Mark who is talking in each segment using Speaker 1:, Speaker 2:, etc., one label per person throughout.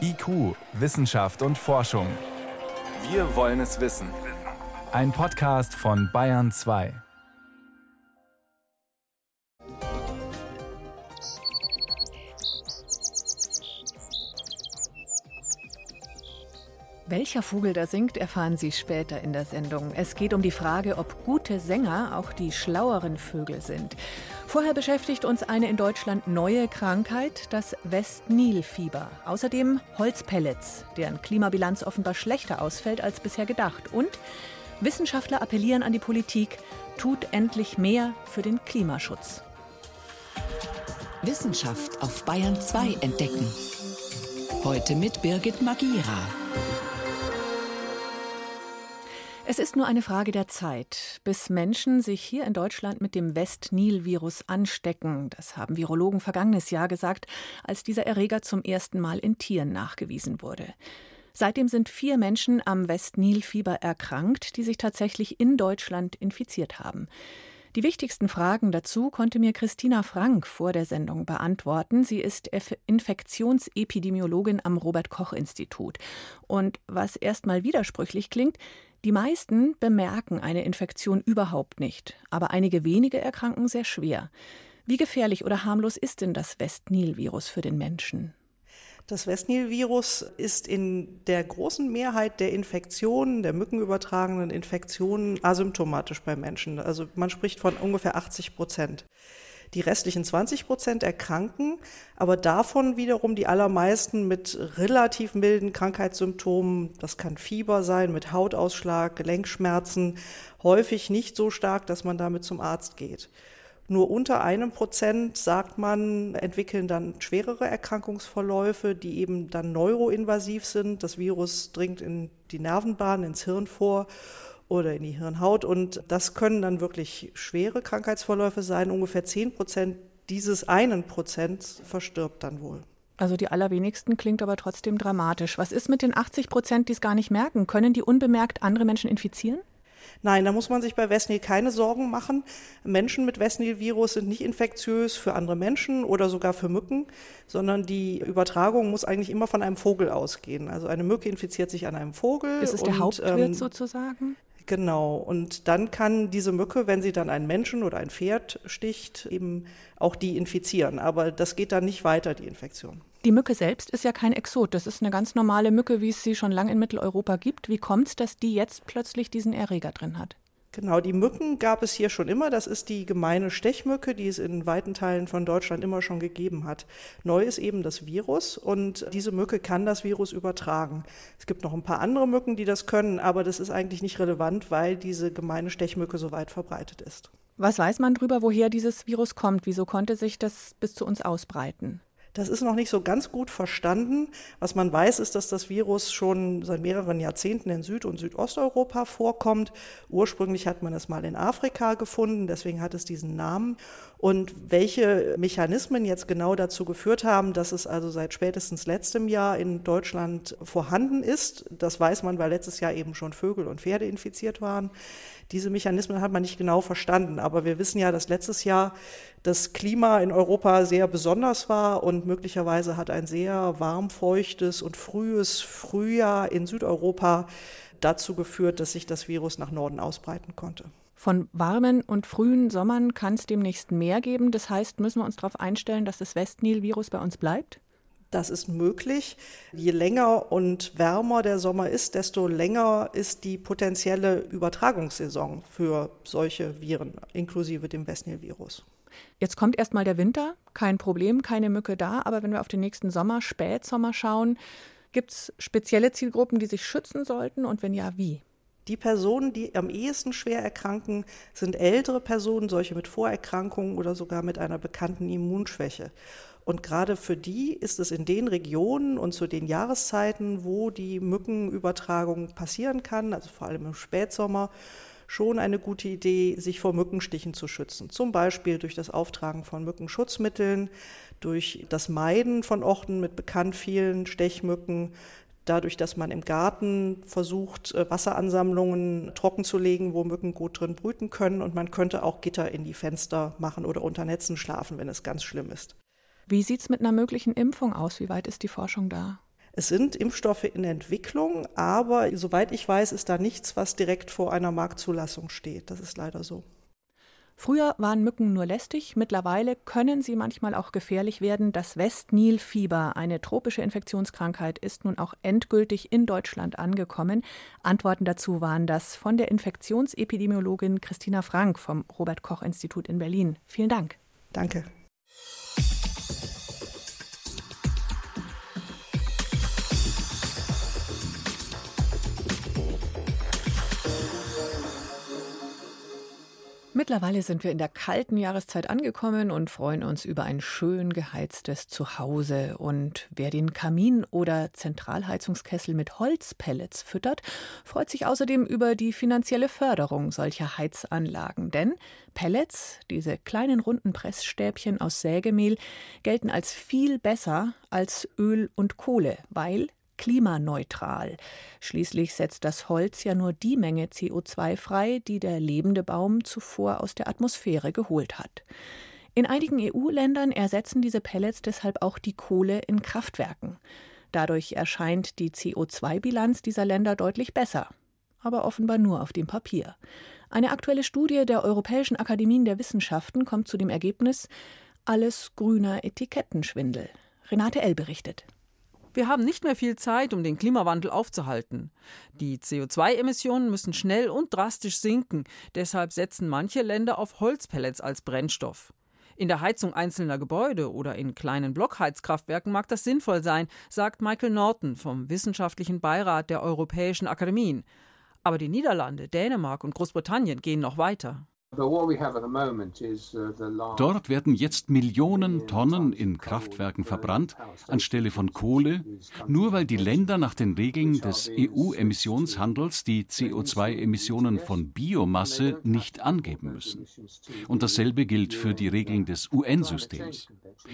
Speaker 1: IQ, Wissenschaft und Forschung. Wir wollen es wissen. Ein Podcast von Bayern 2.
Speaker 2: Welcher Vogel da singt, erfahren Sie später in der Sendung. Es geht um die Frage, ob gute Sänger auch die schlaueren Vögel sind. Vorher beschäftigt uns eine in Deutschland neue Krankheit, das West-Nil-Fieber. Außerdem Holzpellets, deren Klimabilanz offenbar schlechter ausfällt als bisher gedacht. Und Wissenschaftler appellieren an die Politik, tut endlich mehr für den Klimaschutz.
Speaker 3: Wissenschaft auf Bayern 2 entdecken. Heute mit Birgit Magira.
Speaker 2: Es ist nur eine Frage der Zeit, bis Menschen sich hier in Deutschland mit dem West-Nil-Virus anstecken. Das haben Virologen vergangenes Jahr gesagt, als dieser Erreger zum ersten Mal in Tieren nachgewiesen wurde. Seitdem sind vier Menschen am West-Nil-Fieber erkrankt, die sich tatsächlich in Deutschland infiziert haben. Die wichtigsten Fragen dazu konnte mir Christina Frank vor der Sendung beantworten. Sie ist Infektionsepidemiologin am Robert Koch Institut. Und was erstmal widersprüchlich klingt, die meisten bemerken eine Infektion überhaupt nicht, aber einige wenige erkranken sehr schwer. Wie gefährlich oder harmlos ist denn das West-Nil-Virus für den Menschen?
Speaker 4: Das West-Nil-Virus ist in der großen Mehrheit der Infektionen, der mückenübertragenen Infektionen, asymptomatisch bei Menschen. Also man spricht von ungefähr 80 Prozent. Die restlichen 20 Prozent erkranken, aber davon wiederum die allermeisten mit relativ milden Krankheitssymptomen. Das kann Fieber sein, mit Hautausschlag, Gelenkschmerzen, häufig nicht so stark, dass man damit zum Arzt geht. Nur unter einem Prozent, sagt man, entwickeln dann schwerere Erkrankungsverläufe, die eben dann neuroinvasiv sind. Das Virus dringt in die Nervenbahn, ins Hirn vor oder in die Hirnhaut. Und das können dann wirklich schwere Krankheitsverläufe sein. Ungefähr 10 Prozent dieses einen Prozent verstirbt dann wohl.
Speaker 2: Also die allerwenigsten klingt aber trotzdem dramatisch. Was ist mit den 80 Prozent, die es gar nicht merken? Können die unbemerkt andere Menschen infizieren?
Speaker 4: Nein, da muss man sich bei Westnil keine Sorgen machen. Menschen mit Westnil-Virus sind nicht infektiös für andere Menschen oder sogar für Mücken, sondern die Übertragung muss eigentlich immer von einem Vogel ausgehen. Also eine Mücke infiziert sich an einem Vogel.
Speaker 2: Ist es der Hauptwirt ähm, sozusagen?
Speaker 4: Genau. Und dann kann diese Mücke, wenn sie dann einen Menschen oder ein Pferd sticht, eben auch die infizieren. Aber das geht dann nicht weiter, die Infektion.
Speaker 2: Die Mücke selbst ist ja kein Exot. Das ist eine ganz normale Mücke, wie es sie schon lange in Mitteleuropa gibt. Wie kommt es, dass die jetzt plötzlich diesen Erreger drin hat?
Speaker 4: Genau, die Mücken gab es hier schon immer. Das ist die gemeine Stechmücke, die es in weiten Teilen von Deutschland immer schon gegeben hat. Neu ist eben das Virus und diese Mücke kann das Virus übertragen. Es gibt noch ein paar andere Mücken, die das können, aber das ist eigentlich nicht relevant, weil diese gemeine Stechmücke so weit verbreitet ist.
Speaker 2: Was weiß man darüber, woher dieses Virus kommt? Wieso konnte sich das bis zu uns ausbreiten?
Speaker 4: Das ist noch nicht so ganz gut verstanden. Was man weiß, ist, dass das Virus schon seit mehreren Jahrzehnten in Süd- und Südosteuropa vorkommt. Ursprünglich hat man es mal in Afrika gefunden, deswegen hat es diesen Namen. Und welche Mechanismen jetzt genau dazu geführt haben, dass es also seit spätestens letztem Jahr in Deutschland vorhanden ist, das weiß man, weil letztes Jahr eben schon Vögel und Pferde infiziert waren. Diese Mechanismen hat man nicht genau verstanden, aber wir wissen ja, dass letztes Jahr das Klima in Europa sehr besonders war und möglicherweise hat ein sehr warm, feuchtes und frühes Frühjahr in Südeuropa dazu geführt, dass sich das Virus nach Norden ausbreiten konnte.
Speaker 2: Von warmen und frühen Sommern kann es demnächst mehr geben. Das heißt, müssen wir uns darauf einstellen, dass das Westnil-Virus bei uns bleibt?
Speaker 4: Das ist möglich. Je länger und wärmer der Sommer ist, desto länger ist die potenzielle Übertragungssaison für solche Viren, inklusive dem Westnil-Virus.
Speaker 2: Jetzt kommt erstmal der Winter, kein Problem, keine Mücke da, aber wenn wir auf den nächsten Sommer, Spätsommer schauen, gibt es spezielle Zielgruppen, die sich schützen sollten und wenn ja, wie?
Speaker 4: Die Personen, die am ehesten schwer erkranken, sind ältere Personen, solche mit Vorerkrankungen oder sogar mit einer bekannten Immunschwäche. Und gerade für die ist es in den Regionen und zu den Jahreszeiten, wo die Mückenübertragung passieren kann, also vor allem im Spätsommer, schon eine gute Idee, sich vor Mückenstichen zu schützen. Zum Beispiel durch das Auftragen von Mückenschutzmitteln, durch das Meiden von Orten mit bekannt vielen Stechmücken, dadurch, dass man im Garten versucht, äh, Wasseransammlungen trocken zu legen, wo Mücken gut drin brüten können. Und man könnte auch Gitter in die Fenster machen oder unter Netzen schlafen, wenn es ganz schlimm ist.
Speaker 2: Wie sieht es mit einer möglichen Impfung aus? Wie weit ist die Forschung da?
Speaker 4: Es sind Impfstoffe in Entwicklung, aber soweit ich weiß, ist da nichts, was direkt vor einer Marktzulassung steht. Das ist leider so.
Speaker 2: Früher waren Mücken nur lästig, mittlerweile können sie manchmal auch gefährlich werden. Das Westnilfieber, eine tropische Infektionskrankheit, ist nun auch endgültig in Deutschland angekommen. Antworten dazu waren das von der Infektionsepidemiologin Christina Frank vom Robert Koch Institut in Berlin. Vielen Dank.
Speaker 4: Danke.
Speaker 2: Mittlerweile sind wir in der kalten Jahreszeit angekommen und freuen uns über ein schön geheiztes Zuhause. Und wer den Kamin oder Zentralheizungskessel mit Holzpellets füttert, freut sich außerdem über die finanzielle Förderung solcher Heizanlagen. Denn Pellets, diese kleinen runden Pressstäbchen aus Sägemehl, gelten als viel besser als Öl und Kohle, weil klimaneutral. Schließlich setzt das Holz ja nur die Menge CO2 frei, die der lebende Baum zuvor aus der Atmosphäre geholt hat. In einigen EU-Ländern ersetzen diese Pellets deshalb auch die Kohle in Kraftwerken. Dadurch erscheint die CO2-Bilanz dieser Länder deutlich besser, aber offenbar nur auf dem Papier. Eine aktuelle Studie der Europäischen Akademien der Wissenschaften kommt zu dem Ergebnis, alles grüner Etikettenschwindel. Renate L. berichtet.
Speaker 5: Wir haben nicht mehr viel Zeit, um den Klimawandel aufzuhalten. Die CO2-Emissionen müssen schnell und drastisch sinken. Deshalb setzen manche Länder auf Holzpellets als Brennstoff. In der Heizung einzelner Gebäude oder in kleinen Blockheizkraftwerken mag das sinnvoll sein, sagt Michael Norton vom Wissenschaftlichen Beirat der Europäischen Akademien. Aber die Niederlande, Dänemark und Großbritannien gehen noch weiter.
Speaker 6: Uh, Dort werden jetzt Millionen Tonnen in Kraftwerken verbrannt, anstelle von Kohle, nur weil die Länder nach den Regeln des EU-Emissionshandels die CO2-Emissionen von Biomasse nicht angeben müssen. Und dasselbe gilt für die Regeln des UN-Systems.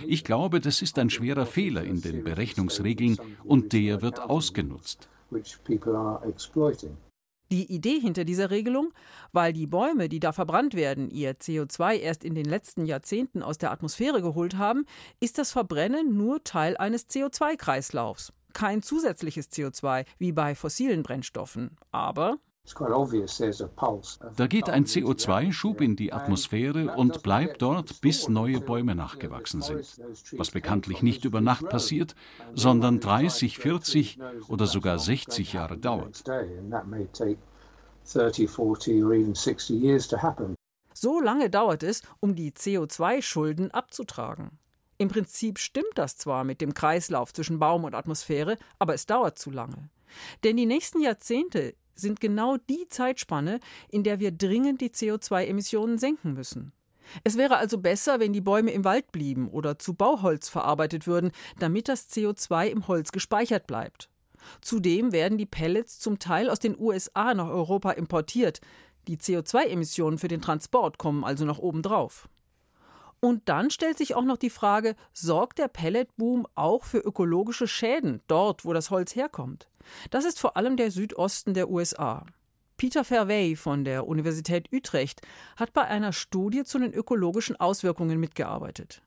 Speaker 6: Ich glaube, das ist ein schwerer Fehler in den Berechnungsregeln und der wird ausgenutzt.
Speaker 5: Die Idee hinter dieser Regelung, weil die Bäume, die da verbrannt werden, ihr CO2 erst in den letzten Jahrzehnten aus der Atmosphäre geholt haben, ist das Verbrennen nur Teil eines CO2-Kreislaufs. Kein zusätzliches CO2 wie bei fossilen Brennstoffen. Aber
Speaker 6: da geht ein CO2-Schub in die Atmosphäre und bleibt dort, bis neue Bäume nachgewachsen sind. Was bekanntlich nicht über Nacht passiert, sondern 30, 40 oder sogar 60 Jahre dauert.
Speaker 5: So lange dauert es, um die CO2-Schulden abzutragen. Im Prinzip stimmt das zwar mit dem Kreislauf zwischen Baum und Atmosphäre, aber es dauert zu lange. Denn die nächsten Jahrzehnte sind genau die Zeitspanne, in der wir dringend die CO2-Emissionen senken müssen. Es wäre also besser, wenn die Bäume im Wald blieben oder zu Bauholz verarbeitet würden, damit das CO2 im Holz gespeichert bleibt. Zudem werden die Pellets zum Teil aus den USA nach Europa importiert. Die CO2-Emissionen für den Transport kommen also noch obendrauf. Und dann stellt sich auch noch die Frage, sorgt der Pelletboom auch für ökologische Schäden dort, wo das Holz herkommt? Das ist vor allem der Südosten der USA. Peter Verwey von der Universität Utrecht hat bei einer Studie zu den ökologischen Auswirkungen mitgearbeitet.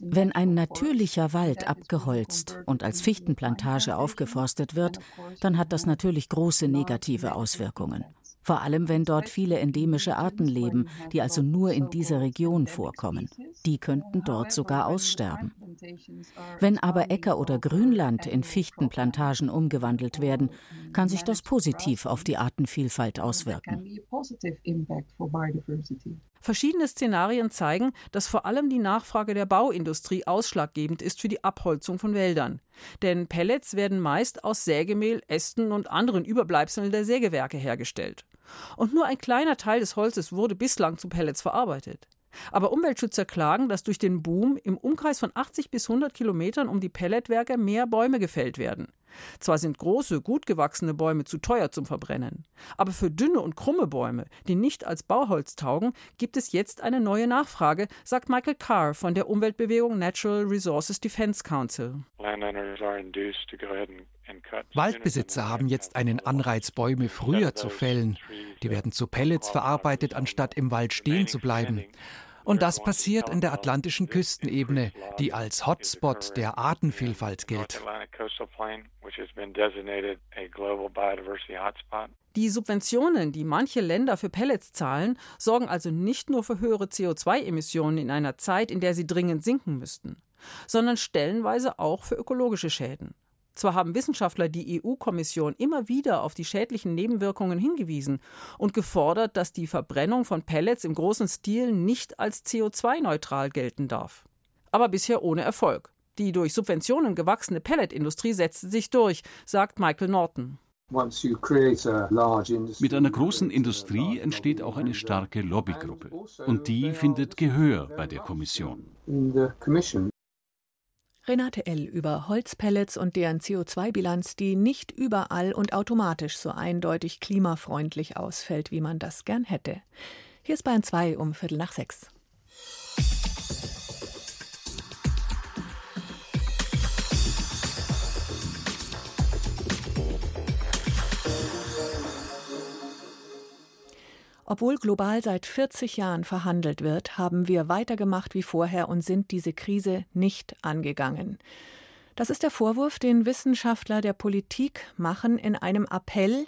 Speaker 7: Wenn ein natürlicher Wald abgeholzt und als Fichtenplantage aufgeforstet wird, dann hat das natürlich große negative Auswirkungen vor allem wenn dort viele endemische Arten leben, die also nur in dieser Region vorkommen. Die könnten dort sogar aussterben. Wenn aber Äcker oder Grünland in Fichtenplantagen umgewandelt werden, kann sich das positiv auf die Artenvielfalt auswirken.
Speaker 5: Verschiedene Szenarien zeigen, dass vor allem die Nachfrage der Bauindustrie ausschlaggebend ist für die Abholzung von Wäldern. Denn Pellets werden meist aus Sägemehl, Ästen und anderen Überbleibseln der Sägewerke hergestellt. Und nur ein kleiner Teil des Holzes wurde bislang zu Pellets verarbeitet. Aber Umweltschützer klagen, dass durch den Boom im Umkreis von 80 bis 100 Kilometern um die Pelletwerke mehr Bäume gefällt werden. Zwar sind große, gut gewachsene Bäume zu teuer zum Verbrennen, aber für dünne und krumme Bäume, die nicht als Bauholz taugen, gibt es jetzt eine neue Nachfrage, sagt Michael Carr von der Umweltbewegung Natural Resources Defense Council.
Speaker 8: Waldbesitzer haben jetzt einen Anreiz, Bäume früher zu fällen. Die werden zu Pellets verarbeitet, anstatt im Wald stehen zu bleiben. Und das passiert in der atlantischen Küstenebene, die als Hotspot der Artenvielfalt gilt.
Speaker 5: Die Subventionen, die manche Länder für Pellets zahlen, sorgen also nicht nur für höhere CO2-Emissionen in einer Zeit, in der sie dringend sinken müssten, sondern stellenweise auch für ökologische Schäden. Zwar haben Wissenschaftler die EU-Kommission immer wieder auf die schädlichen Nebenwirkungen hingewiesen und gefordert, dass die Verbrennung von Pellets im großen Stil nicht als CO2-neutral gelten darf. Aber bisher ohne Erfolg. Die durch Subventionen gewachsene Pelletindustrie setzt sich durch, sagt Michael Norton.
Speaker 6: Mit einer großen Industrie entsteht auch eine starke Lobbygruppe. Und die findet Gehör bei der Kommission.
Speaker 2: Renate L. über Holzpellets und deren CO2-Bilanz, die nicht überall und automatisch so eindeutig klimafreundlich ausfällt, wie man das gern hätte. Hier ist Bayern 2 um Viertel nach sechs. Obwohl global seit 40 Jahren verhandelt wird, haben wir weitergemacht wie vorher und sind diese Krise nicht angegangen. Das ist der Vorwurf, den Wissenschaftler der Politik machen in einem Appell,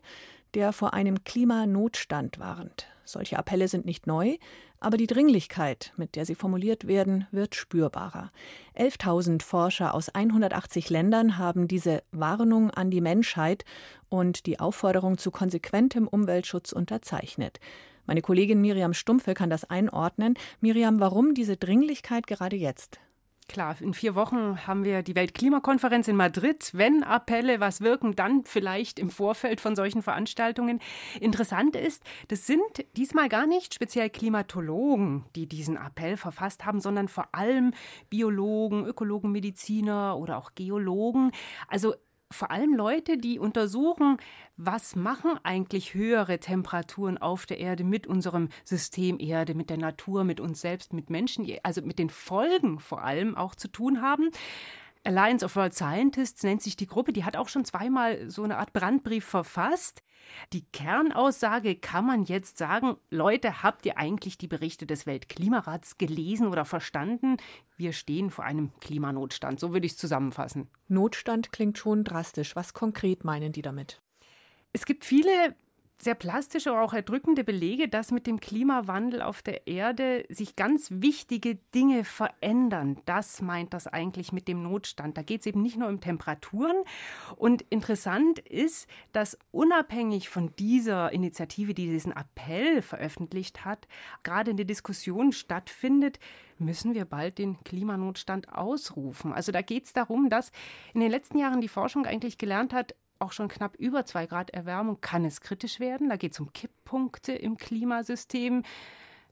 Speaker 2: der vor einem Klimanotstand warnt. Solche Appelle sind nicht neu, aber die Dringlichkeit, mit der sie formuliert werden, wird spürbarer. 11.000 Forscher aus 180 Ländern haben diese Warnung an die Menschheit und die Aufforderung zu konsequentem Umweltschutz unterzeichnet. Meine Kollegin Miriam Stumpfe kann das einordnen. Miriam, warum diese Dringlichkeit gerade jetzt?
Speaker 9: Klar, in vier Wochen haben wir die Weltklimakonferenz in Madrid. Wenn Appelle was wirken, dann vielleicht im Vorfeld von solchen Veranstaltungen. Interessant ist, das sind diesmal gar nicht speziell Klimatologen, die diesen Appell verfasst haben, sondern vor allem Biologen, Ökologen, Mediziner oder auch Geologen. Also vor allem Leute, die untersuchen, was machen eigentlich höhere Temperaturen auf der Erde mit unserem System Erde, mit der Natur, mit uns selbst, mit Menschen, also mit den Folgen vor allem auch zu tun haben. Alliance of World Scientists nennt sich die Gruppe, die hat auch schon zweimal so eine Art Brandbrief verfasst. Die Kernaussage kann man jetzt sagen, Leute, habt ihr eigentlich die Berichte des Weltklimarats gelesen oder verstanden? Wir stehen vor einem Klimanotstand, so würde ich es zusammenfassen.
Speaker 2: Notstand klingt schon drastisch. Was konkret meinen die damit?
Speaker 9: Es gibt viele sehr plastische, aber auch erdrückende Belege, dass mit dem Klimawandel auf der Erde sich ganz wichtige Dinge verändern. Das meint das eigentlich mit dem Notstand. Da geht es eben nicht nur um Temperaturen. Und interessant ist, dass unabhängig von dieser Initiative, die diesen Appell veröffentlicht hat, gerade in der Diskussion stattfindet, müssen wir bald den Klimanotstand ausrufen. Also da geht es darum, dass in den letzten Jahren die Forschung eigentlich gelernt hat, auch schon knapp über zwei Grad Erwärmung kann es kritisch werden. Da geht es um Kipppunkte im Klimasystem.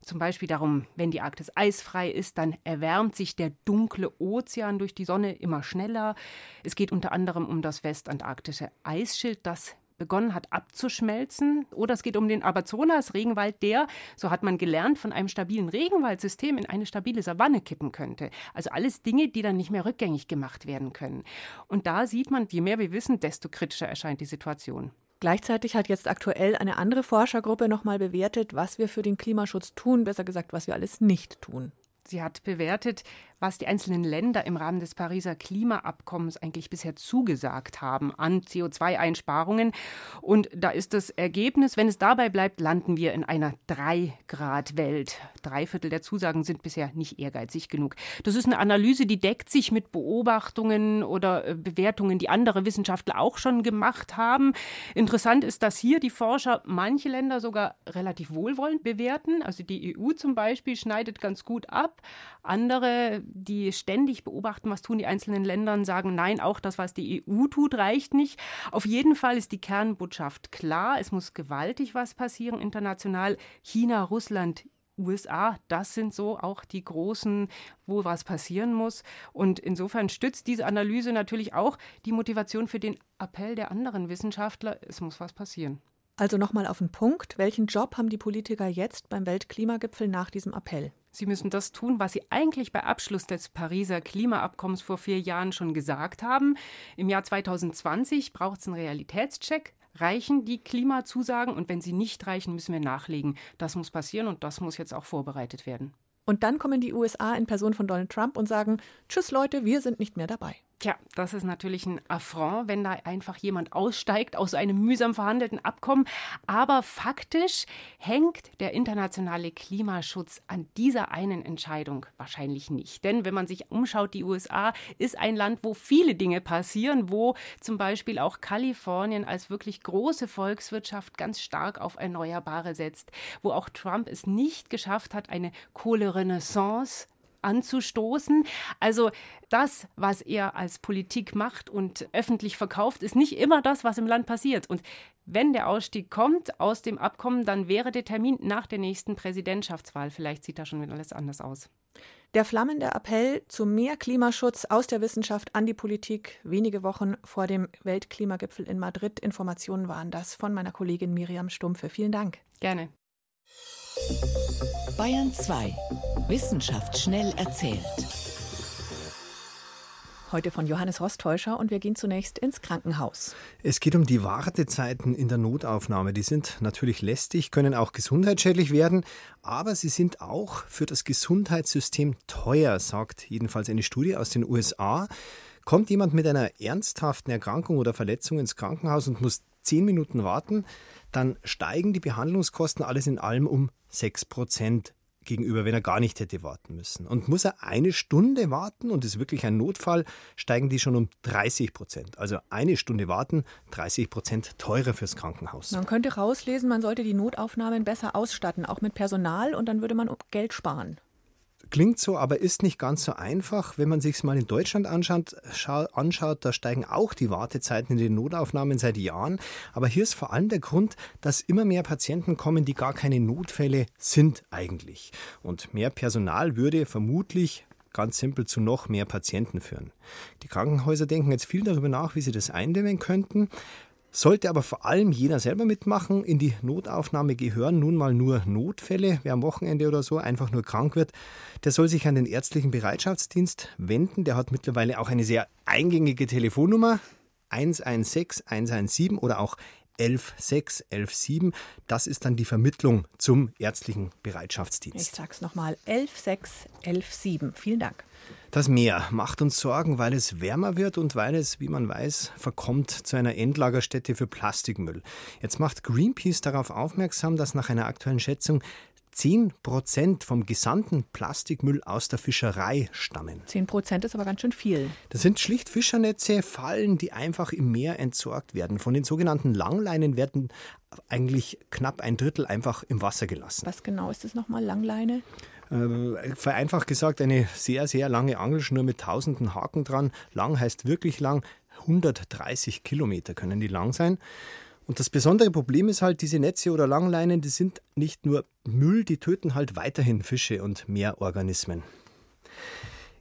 Speaker 9: Zum Beispiel darum, wenn die Arktis eisfrei ist, dann erwärmt sich der dunkle Ozean durch die Sonne immer schneller. Es geht unter anderem um das westantarktische Eisschild, das begonnen hat abzuschmelzen. Oder es geht um den Amazonas-Regenwald, der, so hat man gelernt, von einem stabilen Regenwaldsystem in eine stabile Savanne kippen könnte. Also alles Dinge, die dann nicht mehr rückgängig gemacht werden können. Und da sieht man, je mehr wir wissen, desto kritischer erscheint die Situation.
Speaker 2: Gleichzeitig hat jetzt aktuell eine andere Forschergruppe nochmal bewertet, was wir für den Klimaschutz tun, besser gesagt, was wir alles nicht tun.
Speaker 9: Sie hat bewertet, was die einzelnen Länder im Rahmen des Pariser Klimaabkommens eigentlich bisher zugesagt haben an CO2-Einsparungen. Und da ist das Ergebnis, wenn es dabei bleibt, landen wir in einer 3-Grad-Welt. Drei Viertel der Zusagen sind bisher nicht ehrgeizig genug. Das ist eine Analyse, die deckt sich mit Beobachtungen oder äh, Bewertungen, die andere Wissenschaftler auch schon gemacht haben. Interessant ist, dass hier die Forscher manche Länder sogar relativ wohlwollend bewerten. Also die EU zum Beispiel schneidet ganz gut ab. Andere die ständig beobachten, was tun die einzelnen Länder, sagen, nein, auch das, was die EU tut, reicht nicht. Auf jeden Fall ist die Kernbotschaft klar. Es muss gewaltig was passieren international. China, Russland, USA, das sind so auch die großen, wo was passieren muss. Und insofern stützt diese Analyse natürlich auch die Motivation für den Appell der anderen Wissenschaftler, es muss was passieren.
Speaker 2: Also nochmal auf den Punkt, welchen Job haben die Politiker jetzt beim Weltklimagipfel nach diesem Appell?
Speaker 9: Sie müssen das tun, was Sie eigentlich bei Abschluss des Pariser Klimaabkommens vor vier Jahren schon gesagt haben. Im Jahr 2020 braucht es einen Realitätscheck. Reichen die Klimazusagen? Und wenn sie nicht reichen, müssen wir nachlegen. Das muss passieren und das muss jetzt auch vorbereitet werden.
Speaker 2: Und dann kommen die USA in Person von Donald Trump und sagen, tschüss Leute, wir sind nicht mehr dabei.
Speaker 9: Tja, das ist natürlich ein Affront, wenn da einfach jemand aussteigt aus einem mühsam verhandelten Abkommen. Aber faktisch hängt der internationale Klimaschutz an dieser einen Entscheidung wahrscheinlich nicht. Denn wenn man sich umschaut, die USA ist ein Land, wo viele Dinge passieren, wo zum Beispiel auch Kalifornien als wirklich große Volkswirtschaft ganz stark auf Erneuerbare setzt, wo auch Trump es nicht geschafft hat, eine Kohlerenaissance anzustoßen. Also das, was er als Politik macht und öffentlich verkauft, ist nicht immer das, was im Land passiert. Und wenn der Ausstieg kommt aus dem Abkommen, dann wäre der Termin nach der nächsten Präsidentschaftswahl. Vielleicht sieht da schon wieder alles anders aus.
Speaker 2: Der flammende Appell zu mehr Klimaschutz aus der Wissenschaft an die Politik wenige Wochen vor dem Weltklimagipfel in Madrid. Informationen waren das von meiner Kollegin Miriam Stumpfe. Vielen Dank.
Speaker 9: Gerne.
Speaker 3: Bayern 2. Wissenschaft schnell erzählt.
Speaker 2: Heute von Johannes Rostäuscher und wir gehen zunächst ins Krankenhaus.
Speaker 10: Es geht um die Wartezeiten in der Notaufnahme. Die sind natürlich lästig, können auch gesundheitsschädlich werden, aber sie sind auch für das Gesundheitssystem teuer, sagt jedenfalls eine Studie aus den USA. Kommt jemand mit einer ernsthaften Erkrankung oder Verletzung ins Krankenhaus und muss zehn Minuten warten, dann steigen die Behandlungskosten alles in allem um 6 Prozent gegenüber, wenn er gar nicht hätte warten müssen. Und muss er eine Stunde warten und ist wirklich ein Notfall, steigen die schon um 30 Prozent. Also eine Stunde warten, 30 Prozent teurer fürs Krankenhaus.
Speaker 2: Man könnte rauslesen, man sollte die Notaufnahmen besser ausstatten, auch mit Personal, und dann würde man Geld sparen.
Speaker 10: Klingt so, aber ist nicht ganz so einfach. Wenn man sich es mal in Deutschland anschaut, anschaut, da steigen auch die Wartezeiten in den Notaufnahmen seit Jahren. Aber hier ist vor allem der Grund, dass immer mehr Patienten kommen, die gar keine Notfälle sind eigentlich. Und mehr Personal würde vermutlich ganz simpel zu noch mehr Patienten führen. Die Krankenhäuser denken jetzt viel darüber nach, wie sie das eindämmen könnten. Sollte aber vor allem jeder selber mitmachen. In die Notaufnahme gehören nun mal nur Notfälle. Wer am Wochenende oder so einfach nur krank wird, der soll sich an den ärztlichen Bereitschaftsdienst wenden. Der hat mittlerweile auch eine sehr eingängige Telefonnummer 116 117 oder auch 11617. Das ist dann die Vermittlung zum ärztlichen Bereitschaftsdienst.
Speaker 2: Ich sag's nochmal: 11617. Vielen Dank.
Speaker 10: Das Meer macht uns Sorgen, weil es wärmer wird und weil es, wie man weiß, verkommt zu einer Endlagerstätte für Plastikmüll. Jetzt macht Greenpeace darauf aufmerksam, dass nach einer aktuellen Schätzung 10 Prozent vom gesamten Plastikmüll aus der Fischerei stammen.
Speaker 2: 10 Prozent ist aber ganz schön viel.
Speaker 10: Das sind schlicht Fischernetze, Fallen, die einfach im Meer entsorgt werden. Von den sogenannten Langleinen werden eigentlich knapp ein Drittel einfach im Wasser gelassen.
Speaker 2: Was genau ist das nochmal, Langleine?
Speaker 10: Äh, vereinfacht gesagt, eine sehr, sehr lange Angelschnur mit tausenden Haken dran. Lang heißt wirklich lang. 130 Kilometer können die lang sein. Und das besondere Problem ist halt, diese Netze oder Langleinen, die sind nicht nur Müll, die töten halt weiterhin Fische und Meerorganismen.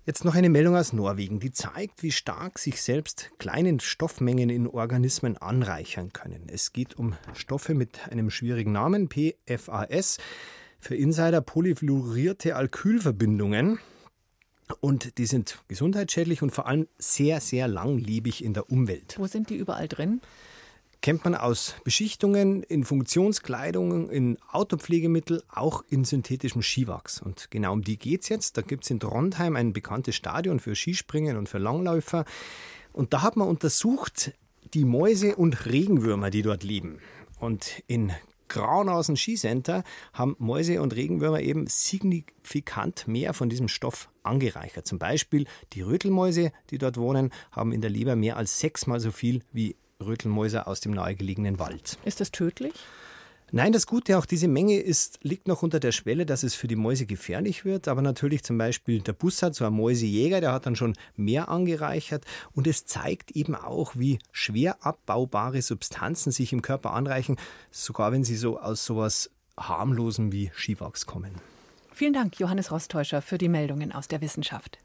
Speaker 10: Jetzt noch eine Meldung aus Norwegen, die zeigt, wie stark sich selbst kleine Stoffmengen in Organismen anreichern können. Es geht um Stoffe mit einem schwierigen Namen, PFAS, für Insider polyfluorierte Alkylverbindungen. Und die sind gesundheitsschädlich und vor allem sehr, sehr langlebig in der Umwelt.
Speaker 2: Wo sind die überall drin?
Speaker 10: kennt man aus Beschichtungen, in Funktionskleidung, in Autopflegemittel, auch in synthetischem Skiwachs. Und genau um die geht es jetzt. Da gibt es in Trondheim ein bekanntes Stadion für Skispringen und für Langläufer. Und da hat man untersucht die Mäuse und Regenwürmer, die dort leben. Und in Grauenhausen Skicenter haben Mäuse und Regenwürmer eben signifikant mehr von diesem Stoff angereichert. Zum Beispiel die Rötelmäuse, die dort wohnen, haben in der Leber mehr als sechsmal so viel wie Rötelmäuse aus dem nahegelegenen Wald.
Speaker 2: Ist das tödlich?
Speaker 10: Nein, das Gute, auch diese Menge ist, liegt noch unter der Schwelle, dass es für die Mäuse gefährlich wird. Aber natürlich zum Beispiel der Bussard, so ein Mäusejäger, der hat dann schon mehr angereichert. Und es zeigt eben auch, wie schwer abbaubare Substanzen sich im Körper anreichen, sogar wenn sie so aus sowas harmlosem wie Skiwachs kommen.
Speaker 2: Vielen Dank, Johannes Rostäuscher, für die Meldungen aus der Wissenschaft.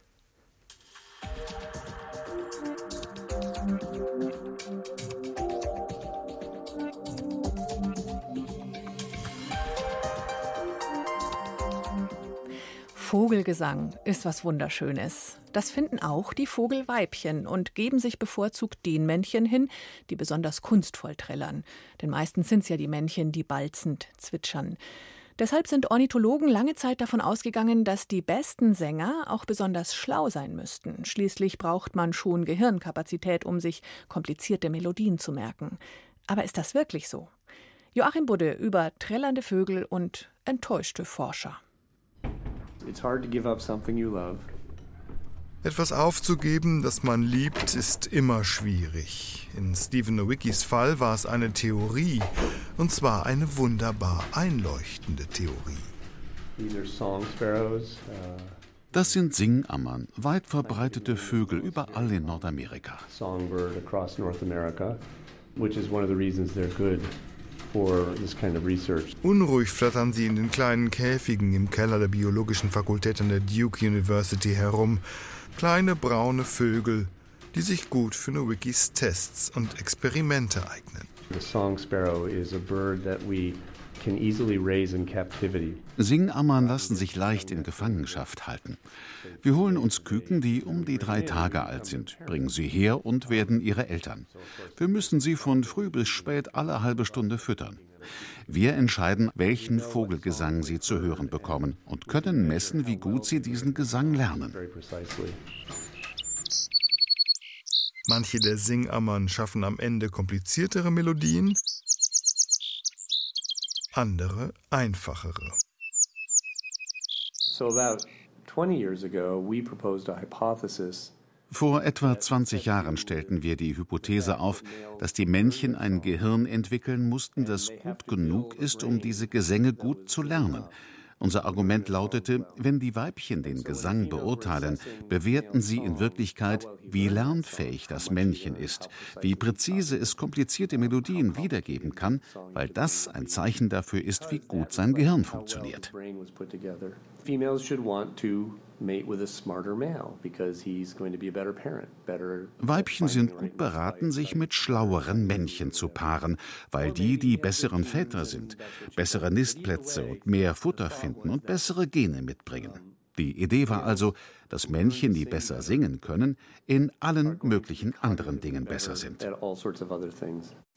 Speaker 2: Vogelgesang ist was Wunderschönes. Das finden auch die Vogelweibchen und geben sich bevorzugt den Männchen hin, die besonders kunstvoll trällern. Denn meistens sind es ja die Männchen, die balzend zwitschern. Deshalb sind Ornithologen lange Zeit davon ausgegangen, dass die besten Sänger auch besonders schlau sein müssten. Schließlich braucht man schon Gehirnkapazität, um sich komplizierte Melodien zu merken. Aber ist das wirklich so? Joachim Budde über trällernde Vögel und enttäuschte Forscher.
Speaker 11: Etwas aufzugeben, das man liebt, ist immer schwierig. In Stephen Nowickis Fall war es eine Theorie, und zwar eine wunderbar einleuchtende Theorie.
Speaker 6: Uh, das sind Singammern, weit verbreitete Vögel überall in Nordamerika.
Speaker 11: Unruhig flattern sie in den kleinen Käfigen im Keller der biologischen Fakultät an der Duke University herum Kleine braune Vögel, die sich gut für Nowicki's Tests und Experimente eignen.
Speaker 6: Singammern lassen sich leicht in Gefangenschaft halten. Wir holen uns Küken, die um die drei Tage alt sind, bringen sie her und werden ihre Eltern. Wir müssen sie von früh bis spät alle halbe Stunde füttern. Wir entscheiden, welchen Vogelgesang sie zu hören bekommen und können messen, wie gut sie diesen Gesang lernen.
Speaker 11: Manche der Singammern schaffen am Ende kompliziertere Melodien, andere einfachere.
Speaker 12: So about 20 years ago, we proposed a hypothesis
Speaker 6: vor etwa 20 Jahren stellten wir die Hypothese auf, dass die Männchen ein Gehirn entwickeln mussten, das gut genug ist, um diese Gesänge gut zu lernen. Unser Argument lautete, wenn die Weibchen den Gesang beurteilen, bewerten sie in Wirklichkeit, wie lernfähig das Männchen ist, wie präzise es komplizierte Melodien wiedergeben kann, weil das ein Zeichen dafür ist, wie gut sein Gehirn funktioniert. Females should want to Weibchen sind gut beraten, sich mit schlaueren Männchen zu paaren, weil die die besseren Väter sind, bessere Nistplätze und mehr Futter finden und bessere Gene mitbringen. Die Idee war also, dass Männchen, die besser singen können, in allen möglichen anderen Dingen besser sind.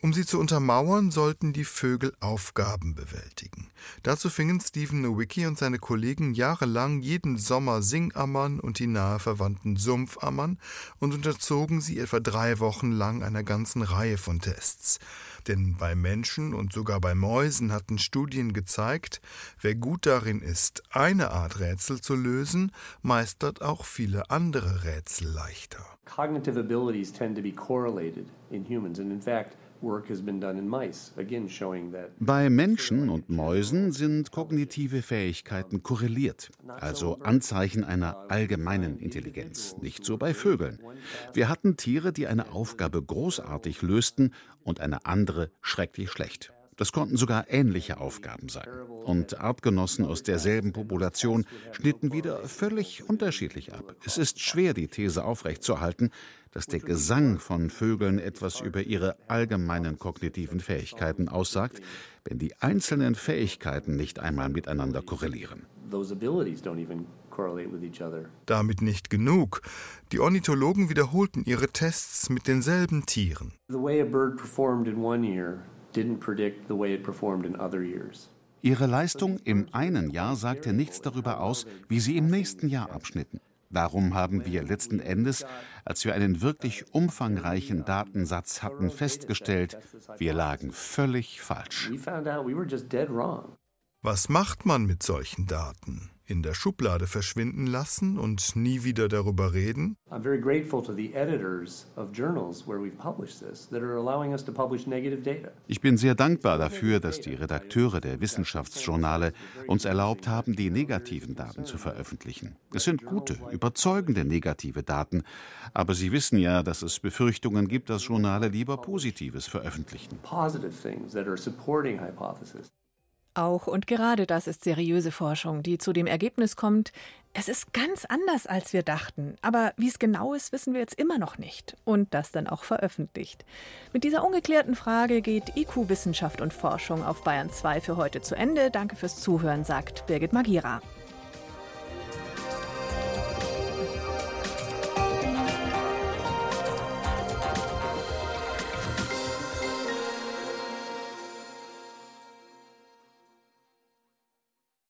Speaker 11: Um sie zu untermauern, sollten die Vögel Aufgaben bewältigen. Dazu fingen Stephen Nowicki und seine Kollegen jahrelang jeden Sommer Singammern und die nahe verwandten Sumpfammern und unterzogen sie etwa drei Wochen lang einer ganzen Reihe von Tests. Denn bei Menschen und sogar bei Mäusen hatten Studien gezeigt, wer gut darin ist, eine Art Rätsel zu lösen, meistert auch viele andere Rätsel leichter. Cognitive abilities tend to be correlated
Speaker 6: in humans and in fact bei Menschen und Mäusen sind kognitive Fähigkeiten korreliert, also Anzeichen einer allgemeinen Intelligenz, nicht so bei Vögeln. Wir hatten Tiere, die eine Aufgabe großartig lösten und eine andere schrecklich schlecht. Das konnten sogar ähnliche Aufgaben sein. Und Artgenossen aus derselben Population schnitten wieder völlig unterschiedlich ab. Es ist schwer, die These aufrechtzuerhalten, dass der Gesang von Vögeln etwas über ihre allgemeinen kognitiven Fähigkeiten aussagt, wenn die einzelnen Fähigkeiten nicht einmal miteinander korrelieren.
Speaker 11: Damit nicht genug. Die Ornithologen wiederholten ihre Tests mit denselben Tieren. The way a bird performed in one year
Speaker 6: Ihre Leistung im einen Jahr sagte nichts darüber aus, wie sie im nächsten Jahr abschnitten. Darum haben wir letzten Endes, als wir einen wirklich umfangreichen Datensatz hatten, festgestellt, wir lagen völlig falsch.
Speaker 11: Was macht man mit solchen Daten? In der Schublade verschwinden lassen und nie wieder darüber reden?
Speaker 6: Ich bin sehr dankbar dafür, dass die Redakteure der Wissenschaftsjournale uns erlaubt haben, die negativen Daten zu veröffentlichen. Es sind gute, überzeugende negative Daten, aber Sie wissen ja, dass es Befürchtungen gibt, dass Journale lieber Positives veröffentlichen. Positive things that are supporting
Speaker 2: hypothesis. Auch und gerade das ist seriöse Forschung, die zu dem Ergebnis kommt, es ist ganz anders, als wir dachten. Aber wie es genau ist, wissen wir jetzt immer noch nicht. Und das dann auch veröffentlicht. Mit dieser ungeklärten Frage geht IQ Wissenschaft und Forschung auf Bayern 2 für heute zu Ende. Danke fürs Zuhören, sagt Birgit Magira.